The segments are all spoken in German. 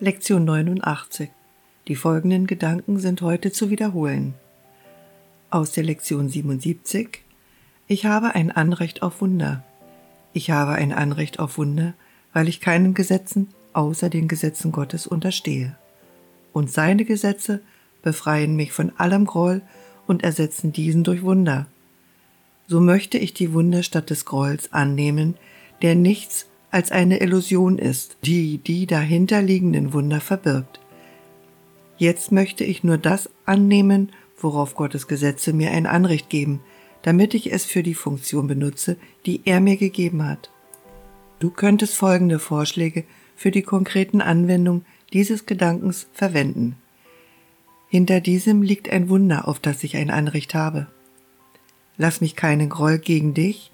Lektion 89. Die folgenden Gedanken sind heute zu wiederholen. Aus der Lektion 77. Ich habe ein Anrecht auf Wunder. Ich habe ein Anrecht auf Wunder, weil ich keinen Gesetzen außer den Gesetzen Gottes unterstehe. Und seine Gesetze befreien mich von allem Groll und ersetzen diesen durch Wunder. So möchte ich die Wunder statt des Grolls annehmen, der nichts als eine Illusion ist, die die dahinterliegenden Wunder verbirgt. Jetzt möchte ich nur das annehmen, worauf Gottes Gesetze mir ein Anrecht geben, damit ich es für die Funktion benutze, die er mir gegeben hat. Du könntest folgende Vorschläge für die konkreten Anwendung dieses Gedankens verwenden. Hinter diesem liegt ein Wunder, auf das ich ein Anrecht habe. Lass mich keinen Groll gegen dich,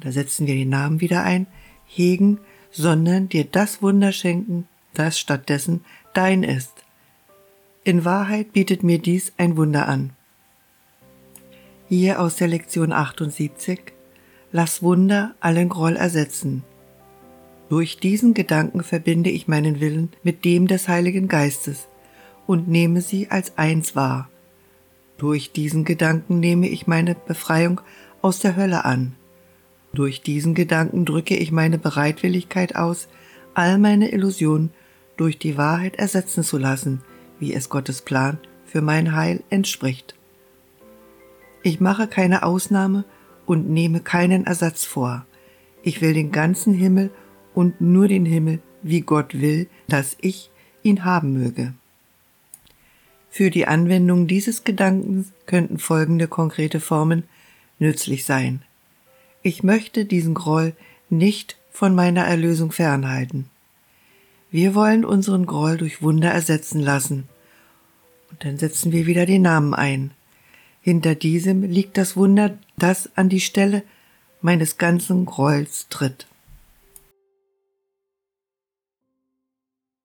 da setzen wir den Namen wieder ein, hegen, sondern dir das Wunder schenken, das stattdessen dein ist. In Wahrheit bietet mir dies ein Wunder an. Hier aus der Lektion 78 Lass Wunder allen Groll ersetzen. Durch diesen Gedanken verbinde ich meinen Willen mit dem des Heiligen Geistes und nehme sie als eins wahr. Durch diesen Gedanken nehme ich meine Befreiung aus der Hölle an. Durch diesen Gedanken drücke ich meine Bereitwilligkeit aus, all meine Illusionen durch die Wahrheit ersetzen zu lassen, wie es Gottes Plan für mein Heil entspricht. Ich mache keine Ausnahme und nehme keinen Ersatz vor. Ich will den ganzen Himmel und nur den Himmel, wie Gott will, dass ich ihn haben möge. Für die Anwendung dieses Gedankens könnten folgende konkrete Formen nützlich sein. Ich möchte diesen Groll nicht von meiner Erlösung fernhalten. Wir wollen unseren Groll durch Wunder ersetzen lassen. Und dann setzen wir wieder den Namen ein. Hinter diesem liegt das Wunder, das an die Stelle meines ganzen Grolls tritt.